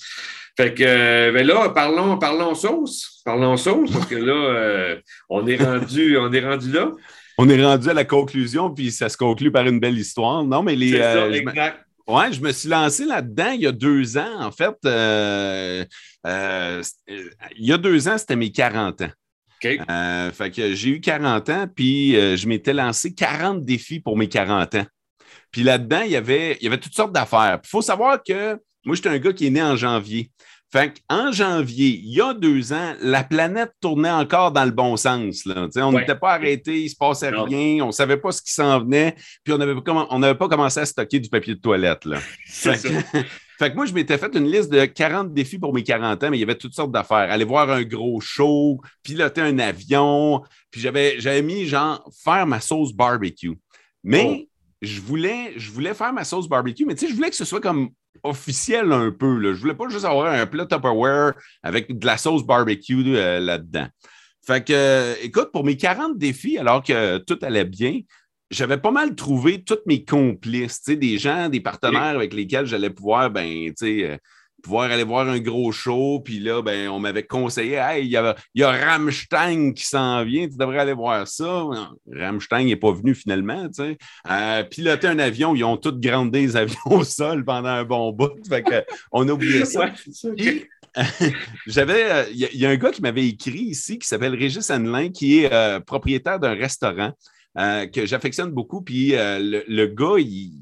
Speaker 1: Fait que, euh, ben là, parlons, parlons sauce. Parlons sauce, parce que là, euh, on, est rendu, on est rendu là.
Speaker 2: On est rendu à la conclusion, puis ça se conclut par une belle histoire. Non, mais les.
Speaker 1: Euh, exact.
Speaker 2: Ouais, je me suis lancé là-dedans il y a deux ans. En fait, il y a deux ans, c'était mes 40 ans.
Speaker 1: Euh,
Speaker 2: fait que j'ai eu 40 ans, puis euh, je m'étais lancé 40 défis pour mes 40 ans. Puis là-dedans, il y avait, il y avait toutes sortes d'affaires. Il faut savoir que moi, j'étais un gars qui est né en janvier. Fait qu'en janvier, il y a deux ans, la planète tournait encore dans le bon sens. Là. On n'était pas arrêté, il ne se passait rien, on ne savait pas ce qui s'en venait, puis on n'avait pas commencé à stocker du papier de toilette. Là. Fait que moi, je m'étais fait une liste de 40 défis pour mes 40 ans, mais il y avait toutes sortes d'affaires. Aller voir un gros show, piloter un avion, puis j'avais, j'avais mis genre faire ma sauce barbecue. Mais oh. je, voulais, je voulais faire ma sauce barbecue, mais tu sais, je voulais que ce soit comme officiel un peu. Là. Je voulais pas juste avoir un plat Tupperware avec de la sauce barbecue euh, là-dedans. Fait que, euh, écoute, pour mes 40 défis, alors que tout allait bien, j'avais pas mal trouvé tous mes complices, des gens, des partenaires avec lesquels j'allais pouvoir, ben, euh, pouvoir aller voir un gros show. Puis là, ben, on m'avait conseillé, hey, il y a, y a Rammstein qui s'en vient, tu devrais aller voir ça. Rammstein n'est pas venu finalement, tu sais. Euh, piloter un avion, ils ont tous grandé des avions au sol pendant un bon bout. Fait que, on a oublié ça. j'avais, il y, a un gars qui m'avait écrit ici qui s'appelle Régis Hanelin, qui est euh, propriétaire d'un restaurant. Euh, que j'affectionne beaucoup. Puis euh, le, gars, il,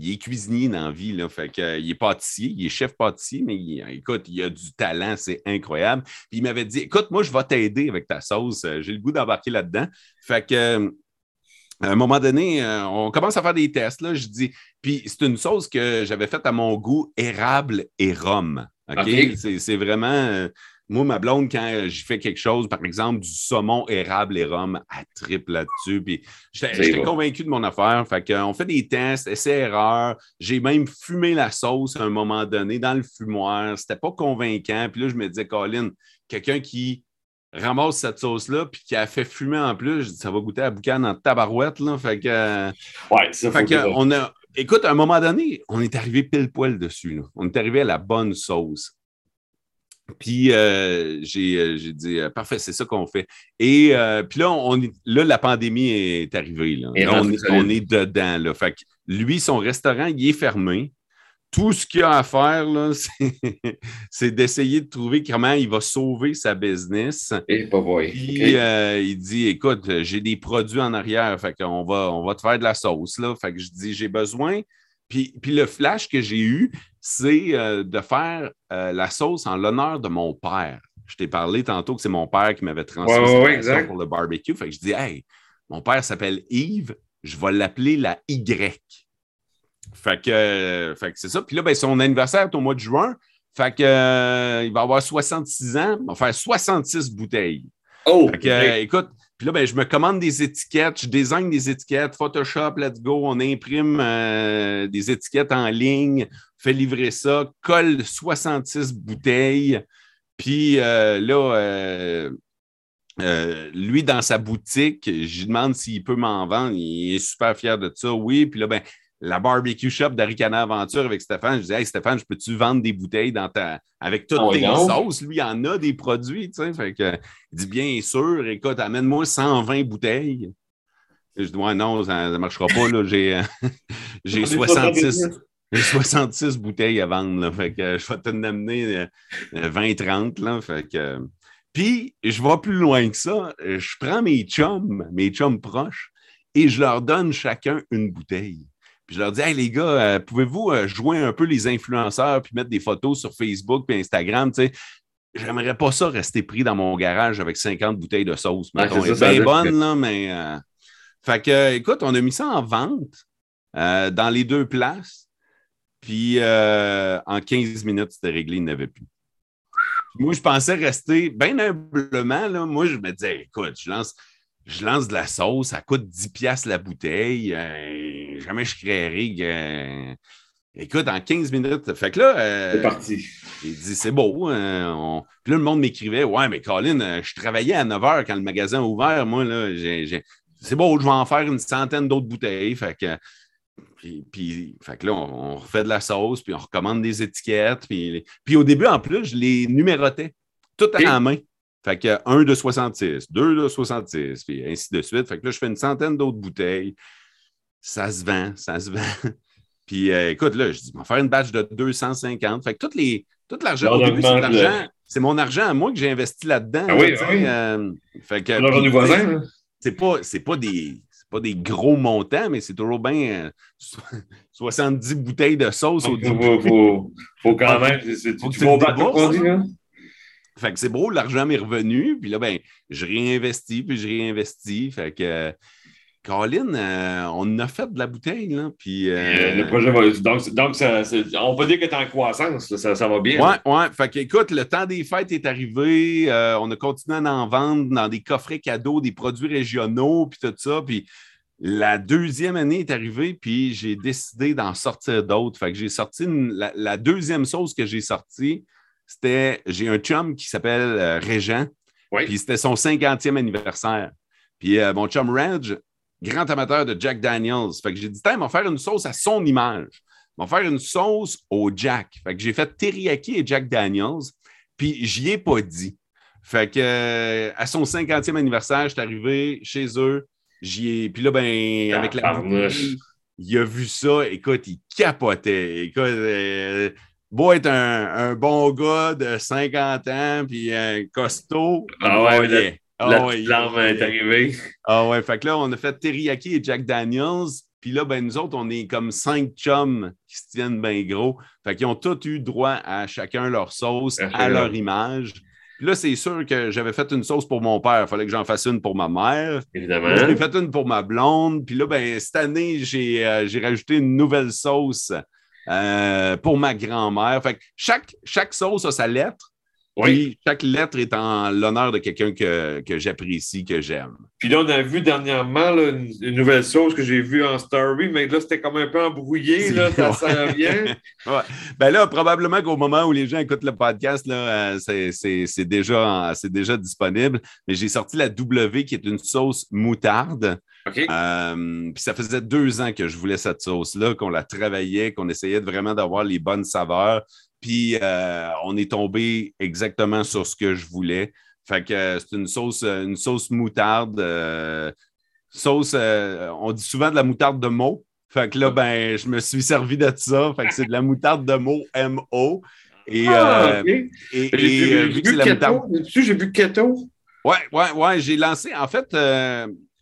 Speaker 2: est cuisinier dans la vie. Là, fait que, il est pâtissier, il est chef pâtissier, mais écoute, il a du talent, c'est incroyable. Puis il m'avait dit Écoute, moi, je vais t'aider avec ta sauce. Euh, j'ai le goût d'embarquer là-dedans. Fait que. À un moment donné, on commence à faire des tests. Là, je dis, puis c'est une sauce que j'avais faite à mon goût, érable et rhum. OK? C'est vraiment moi, ma blonde, quand euh, je fais quelque chose, par exemple, du saumon érable et rhum, elle triple là-dessus. Puis j'étais convaincu de mon affaire. Fait qu'on fait des tests, essais-erreurs. J'ai même fumé la sauce à un moment donné dans le fumoir. C'était pas convaincant. Puis là, je me disais, Colin, quelqu'un qui ramasse cette sauce-là, puis qui a fait fumer en plus, je dis, ça va goûter à boucan en tabarouette. Là. Fait que.
Speaker 1: Ouais, ça
Speaker 2: fait que on a. Écoute, à un moment donné, on est arrivé pile poil dessus. On est arrivé à la bonne sauce. Puis euh, euh, j'ai dit euh, parfait, c'est ça qu'on fait. Et puis là, on, là, la pandémie est arrivée. Là. on, est, dedans. Là. Fait que lui, son restaurant, il est fermé. Tout ce qu'il a à faire, c'est d'essayer de trouver comment il va sauver sa business.
Speaker 1: Et pas
Speaker 2: Puis il dit Écoute, j'ai des produits en arrière, fait qu'on va, on va te faire de la sauce. Là. Fait que je dis J'ai besoin. Puis, puis le flash que j'ai eu, c'est euh, de faire euh, la sauce en l'honneur de mon père. Je t'ai parlé tantôt que c'est mon père qui m'avait transmis
Speaker 1: ouais,
Speaker 2: pour le barbecue. Fait que je dis, hey, mon père s'appelle Yves, je vais l'appeler la Y. Fait que, fait que c'est ça. Puis là, ben, son anniversaire est au mois de juin. Fait que, euh, il va avoir 66 ans. Il va faire 66 bouteilles.
Speaker 1: Oh!
Speaker 2: Fait que, écoute, puis là, ben, je me commande des étiquettes, je design des étiquettes, Photoshop, let's go, on imprime des étiquettes en ligne, fait livrer ça, colle 66 bouteilles. Puis euh, là, euh, euh, lui, dans sa boutique, je lui demande s'il peut m'en vendre. Il est super fier de ça. Oui. Puis là, ben, la barbecue shop d'Aricana Aventure avec Stéphane, je dis Hey Stéphane, je peux-tu vendre des bouteilles dans ta... avec toutes ah tes sauces? Lui, il en a des produits, tu sais. Fait que, il dit bien sûr, écoute, amène-moi 120 bouteilles. je dis Ouais, non, ça ne marchera pas. Là. J'ai, j'ai 66. J'ai 66 bouteilles à vendre, là, fait que je vais te amener 20-30. Là, fait que... Puis, je vais plus loin que ça. Je prends mes chums, mes chums proches, et je leur donne chacun une bouteille. Puis je leur dis, hey les gars, euh, pouvez-vous euh, jouer un peu les influenceurs puis mettre des photos sur Facebook et Instagram, tu sais? J'aimerais pas ça rester pris dans mon garage avec 50 bouteilles de sauce. On est bien bonne, là, mais. Euh, fait que, écoute, on a mis ça en vente dans les deux places. Puis en 15 minutes, c'était réglé, il n'avait plus. Moi, je pensais rester bien humblement. Là. Moi, je me disais, écoute, je lance, je lance de la sauce, ça coûte 10 piastres la bouteille. Jamais je créerai. Écoute, en 15 minutes. Fait que là.
Speaker 1: Euh, c'est parti.
Speaker 2: Il dit c'est beau. Hein, puis là, le monde m'écrivait Ouais, mais Colin, je travaillais à 9 h quand le magasin a ouvert. Moi, là, c'est beau, je vais en faire une centaine d'autres bouteilles. Fait que puis, fait que là, on, refait de la sauce, puis on recommande des étiquettes. Puis, puis au début, en plus, je les numérotais, tout à la main. Fait que 1 de 66, 2 de 66, puis ainsi de suite. Fait que là, je fais une centaine d'autres bouteilles. Ça se vend, ça se vend. Puis euh, écoute, là, je dis, on va faire une batch de 250. Fait que toutes les, tout l'argent, c'est mon argent à moi que j'ai investi là-dedans.
Speaker 1: Ah oui, oui. Euh,
Speaker 2: fait que, l'argent du voisin. C'est pas, pas des pas des gros montants, mais c'est toujours bien 70 euh, bouteilles de sauce au début.
Speaker 1: Il faut, faut, quand même. Faut tu vas battre
Speaker 2: Fait que c'est beau, l'argent m'est revenu, puis là, ben, je réinvestis, puis je réinvestis. Fait que Colin, euh, on a fait de la bouteille, là, puis...
Speaker 1: Euh, le projet va... Donc, donc ça, on peut dire que tu es en croissance, ça, ça, va bien.
Speaker 2: Oui, oui. Fait que, écoute, le temps des fêtes est arrivé, euh, on a continué à en vendre dans des coffrets cadeaux, des produits régionaux, puis tout ça, puis la deuxième année est arrivée, puis j'ai décidé d'en sortir d'autres. Fait que j'ai sorti la, deuxième sauce que j'ai sortie, c'était... J'ai un chum qui s'appelle Régent, puis c'était son 50e anniversaire. Puis mon chum Reg, grand amateur de Jack Daniels. Fait que j'ai dit, on va faire une sauce à son image. On va faire une sauce au Jack. Fait que j'ai fait teriyaki et Jack Daniels, puis j'y ai pas dit. Fait que euh, à son 50e anniversaire, je suis arrivé chez eux. J'y ai. Puis là, ben, avec la il a vu ça. Écoute, il capotait. Écoute, euh, beau être un, bon gars de 50 ans, puis un costaud.
Speaker 1: Ah ouais, Oh, la ouais, est arrivée.
Speaker 2: Ah ouais, fait que là, on a fait teriyaki et Jack Daniels. Puis là, ben, nous autres, on est comme cinq chums qui se tiennent bien gros. Fait qu'ils ont tous eu droit à chacun leur sauce, à leur image. Puis là, c'est sûr que j'avais fait une sauce pour mon père. Il fallait que j'en fasse une pour ma mère.
Speaker 1: Évidemment.
Speaker 2: J'en ai fait une pour ma blonde. Puis là, ben, cette année, j'ai euh, rajouté une nouvelle sauce euh, pour ma grand-mère. Fait que chaque, chaque sauce a sa lettre. Oui. chaque lettre est en l'honneur de quelqu'un que, j'apprécie, que j'aime.
Speaker 1: Puis là, on a vu dernièrement une, nouvelle sauce que j'ai vue en story, mais là, c'était comme un peu embrouillé, là, ça sent bien.
Speaker 2: ouais. Ben là, probablement qu'au moment où les gens écoutent le podcast, là, euh, c'est, déjà, c'est déjà disponible. Mais j'ai sorti la W qui est une sauce moutarde. Euh, puis ça faisait deux ans que je voulais cette sauce-là, qu'on la travaillait, qu'on essayait vraiment d'avoir les bonnes saveurs. Puis euh, on est tombé exactement sur ce que je voulais. Fait que euh, c'est une sauce, euh, une sauce moutarde. sauce, on dit souvent de la moutarde de mots. Fait que là, ben, je me suis servi de ça. Fait que c'est de la moutarde de mots M-O.
Speaker 1: Et, ah, et, j'ai vu J'ai vu keto.
Speaker 2: Ouais, ouais, ouais. J'ai lancé. En fait,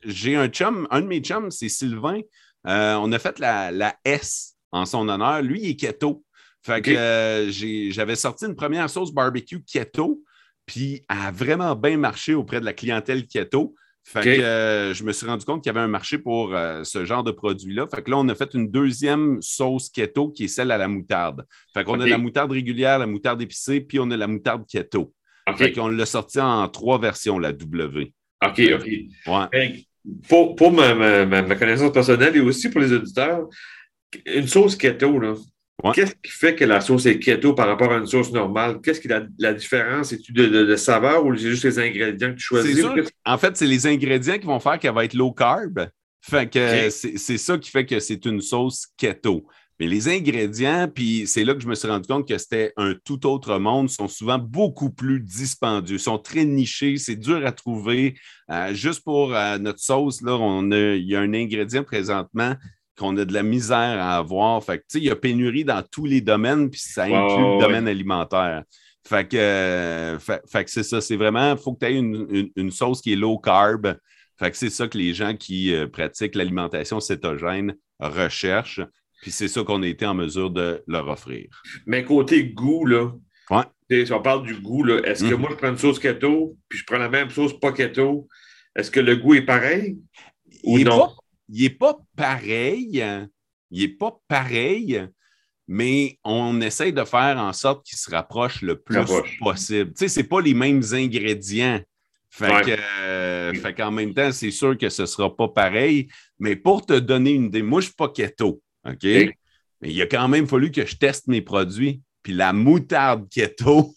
Speaker 2: j'ai un chum, un de mes chums, c'est Sylvain. on a fait la, la, S en son honneur. Lui, il est keto. Fait que euh, j'avais sorti une première sauce barbecue keto, puis elle a vraiment bien marché auprès de la clientèle keto. Fait que euh, je me suis rendu compte qu'il y avait un marché pour euh, ce genre de produit-là. Fait que là, on a fait une deuxième sauce keto qui est celle à la moutarde. Fait qu'on a la moutarde régulière, la moutarde épicée, puis on a la moutarde keto. Fait qu'on l'a sorti en trois versions, la W.
Speaker 1: OK, OK. Ouais. Pour, ma, ma, connaissance personnelle et aussi pour les auditeurs, une sauce keto, là, Qu'est-ce qui fait que la sauce est keto par rapport à une sauce normale? Qu'est-ce qui est la, différence? C'est-tu de, saveur ou c'est juste les ingrédients que tu choisis?
Speaker 2: En fait, c'est les ingrédients qui vont faire qu'elle va être low carb. Fait que c'est ça qui fait que c'est une sauce keto. Mais les ingrédients, puis c'est là que je me suis rendu compte que c'était un tout autre monde, sont souvent beaucoup plus dispendieux, sont très nichés, c'est dur à trouver. Euh, juste pour euh, notre sauce, là, on il y a un ingrédient présentement qu'on a de la misère à avoir. Fait que, il y a pénurie dans tous les domaines, puis ça inclut le domaine alimentaire. Fait que, euh, fait, que c'est ça, c'est vraiment, il faut que tu aies une, sauce qui est low carb. Fait que c'est ça que les gens qui euh, pratiquent l'alimentation cétogène recherchent. Puis c'est ça qu'on a été en mesure de leur offrir.
Speaker 1: Mais côté goût, là,
Speaker 2: si
Speaker 1: on parle du goût, là, est-ce que mhm. moi je prends une sauce keto, puis je prends la même sauce pas keto, est-ce que le goût est pareil?
Speaker 2: Ou non? Il n'est pas pareil. Il n'est pas pareil. mais on essaye de faire en sorte qu'ils se rapprochent le plus possible. Tu sais, c'est pas les mêmes ingrédients. Fait, euh, qu'en même temps, c'est sûr que ce ne sera pas pareil. Mais pour te donner une idée, moi, je ne suis pas keto. OK? Mais il a quand même fallu que je teste mes produits. Puis la moutarde keto,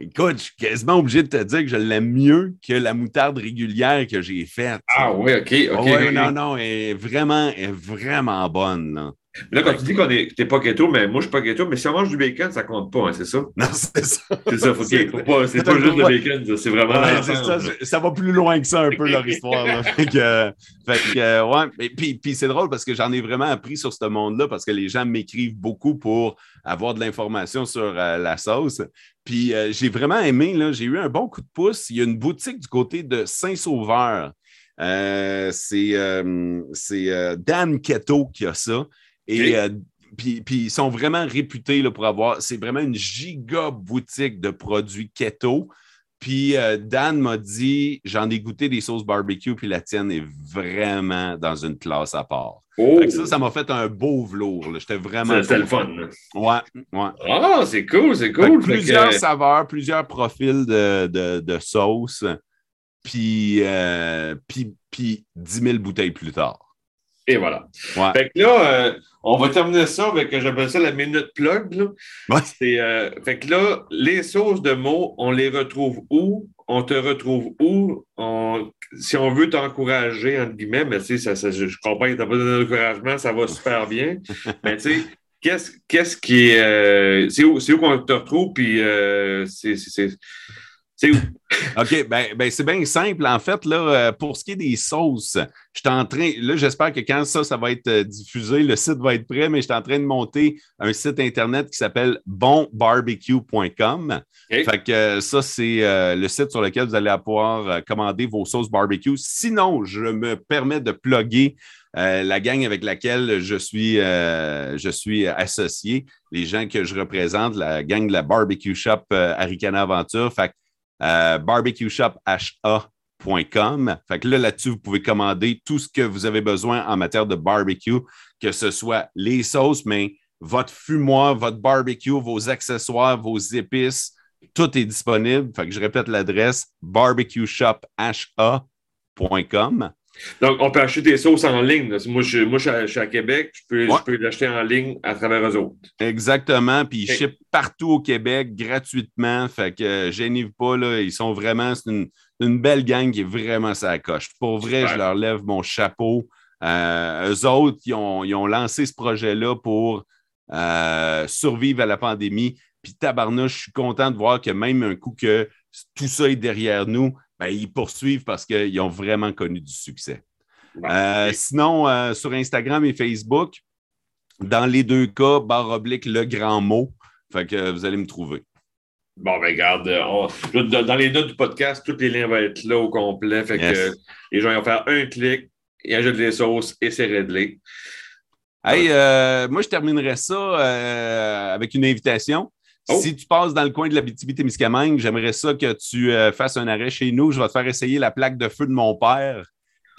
Speaker 2: écoute, je suis quasiment obligé de te dire que je l'aime mieux que la moutarde régulière que j'ai faite.
Speaker 1: Ah oui, OK, OK.
Speaker 2: non, non, elle est vraiment, elle est vraiment bonne.
Speaker 1: Là, quand tu dis qu'on est, t'es pas keto, mais moi, je suis pas keto, mais si on mange du bacon, ça compte pas, hein, c'est ça?
Speaker 2: Non, c'est ça.
Speaker 1: C'est ça, faut, faut pas, c'est pas juste le bacon, c'est vraiment.
Speaker 2: Ouais, ça, ça, va plus loin que ça, un peu, leur histoire. Là. fait que, fait que ouais. Et puis, puis c'est drôle parce que j'en ai vraiment appris sur ce monde-là parce que les gens m'écrivent beaucoup pour avoir de l'information sur euh, la sauce. Puis euh, j'ai vraiment aimé, là, j'ai eu un bon coup de pouce. Il y a une boutique du côté de Saint-Sauveur. Euh, c'est euh, Dan Keto qui a ça. Et puis, ils sont vraiment réputés là, pour avoir. C'est vraiment une giga boutique de produits keto. Puis euh, Dan m'a dit j'en ai goûté des sauces barbecue, puis la tienne est vraiment dans une classe à part.
Speaker 1: Oh.
Speaker 2: Ça, ça m'a fait un beau velours. J'étais vraiment.
Speaker 1: C'était le fun.
Speaker 2: Ouais, ouais.
Speaker 1: Ah, c'est cool, c'est cool.
Speaker 2: Plusieurs saveurs, plusieurs profils de, de, de sauces, puis, euh, puis, puis 10 000 bouteilles plus tard.
Speaker 1: Et voilà. Fait que là, euh, on va terminer ça avec, j'appelle ça la minute plug. Là. Euh, fait que là, les sources de mots, on les retrouve où? On te retrouve où? si on veut t'encourager, entre guillemets, mais tu sais, ça, je, comprends que tu n'as pas donné d'encouragement, ça va super bien. mais tu sais, qu'est-ce, qu'est-ce qui est. Euh, c'est où, où qu'on te retrouve? Puis c'est c'est où?
Speaker 2: OK, ben, ben c'est bien simple. En fait, là, euh, pour ce qui est des sauces, je suis en train, là, j'espère que quand ça, ça va être euh, diffusé, le site va être prêt, mais je suis en train de monter un site Internet qui s'appelle bonbarbecue.com. Fait que euh, ça, c'est le site sur lequel vous allez pouvoir commander vos sauces barbecue. Sinon, je me permets de plugger la gang avec laquelle je suis, je suis associé, les gens que je représente, la gang de la Barbecue Shop Aricana Aventure. Fait que euh, barbecueshopha.com. Fait que là, là-dessus, vous pouvez commander tout ce que vous avez besoin en matière de barbecue, que ce soit les sauces, mais votre fumoir, votre barbecue, vos accessoires, vos épices, tout est disponible. Fait que je répète l'adresse barbecueshopha.com.
Speaker 1: Donc, on peut acheter des sauces en ligne. Moi, je, moi, je, suis à, Québec, je peux, je peux l'acheter en ligne à travers eux autres.
Speaker 2: Exactement. Puis ils shippent partout au Québec gratuitement. Fait que euh, gênez-vous pas, là. Ils sont vraiment, c'est une, belle gang qui est vraiment sa coche. Pour vrai, je leur lève mon chapeau. Euh, eux autres, ils ont, ont lancé ce projet-là pour euh, survivre à la pandémie. Puis tabarnouche, je suis content de voir que même un coup que tout ça est derrière nous, ben, ils poursuivent parce qu'ils ont vraiment connu du succès. Euh, sinon, euh, sur Instagram et Facebook, dans les deux cas, barre oblique, le grand mot. Fait que vous allez me trouver.
Speaker 1: Bon, ben regarde, dans les notes du podcast, tous les liens vont être là au complet. Fait que les gens vont faire un clic, ils ajoutent les sauces et c'est réglé.
Speaker 2: Hey, euh, moi, je terminerai ça avec une invitation. Oh. Si tu passes dans le coin de la BTB-Témiscamingue, j'aimerais ça que tu euh, fasses un arrêt chez nous. Je vais te faire essayer la plaque de feu de mon père.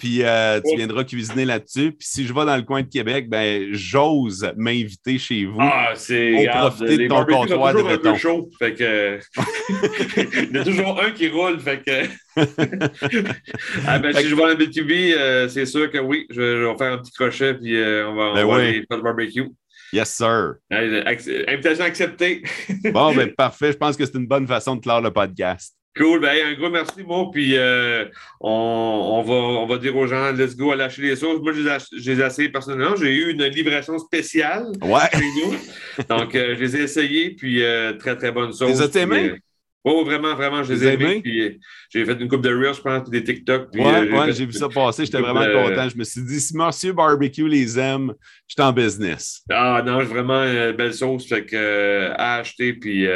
Speaker 2: Puis euh, tu oh. viendras cuisiner là-dessus. Puis si je vais dans le coin de Québec, ben j'ose m'inviter chez vous.
Speaker 1: Ah, c'est
Speaker 2: pour profiter de ton comptoir de béton.
Speaker 1: chaud, fait que il y a toujours un qui roule, fait que ah, ben, si je vais à la BTB, euh, c'est sûr que oui, je, vais faire un petit crochet puis on va,
Speaker 2: ben
Speaker 1: on va aller faire le barbecue.
Speaker 2: Yes, sir.
Speaker 1: Invitation acceptée.
Speaker 2: bon, ben parfait. Je pense que c'est une bonne façon de clore le podcast.
Speaker 1: Cool. Ben, un gros merci, moi. Puis euh, on, va, on va dire aux gens, let's go à lâcher les sauces. Moi, je les ai essayés personnellement. J'ai eu une livraison spéciale
Speaker 2: ouais.
Speaker 1: chez nous. Donc, euh, je les ai essayés. Puis, euh, très, très bonne sauce.
Speaker 2: Les as aimés?
Speaker 1: Oh, vraiment, vraiment, je les ai aimés. Puis, j'ai fait une coupe de Reels, je pense, puis des TikTok.
Speaker 2: Puis, ouais, ouais j'ai vu ça passer. J'étais vraiment content. Je me suis dit, si Monsieur Barbecue les aime, je suis en business.
Speaker 1: Ah non, vraiment une belle sauce. Fait que, à acheter. Puis,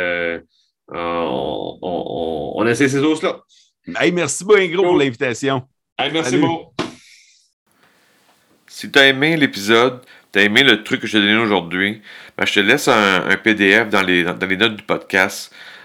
Speaker 1: on, on, on, essaie ces sauces-là.
Speaker 2: Hey, merci beaucoup, gros, pour l'invitation.
Speaker 1: Hey, merci beaucoup.
Speaker 3: Si tu as aimé l'épisode, tu as aimé le truc que je t'ai donné aujourd'hui, ben, je te laisse un, un PDF dans les, dans les, notes du podcast.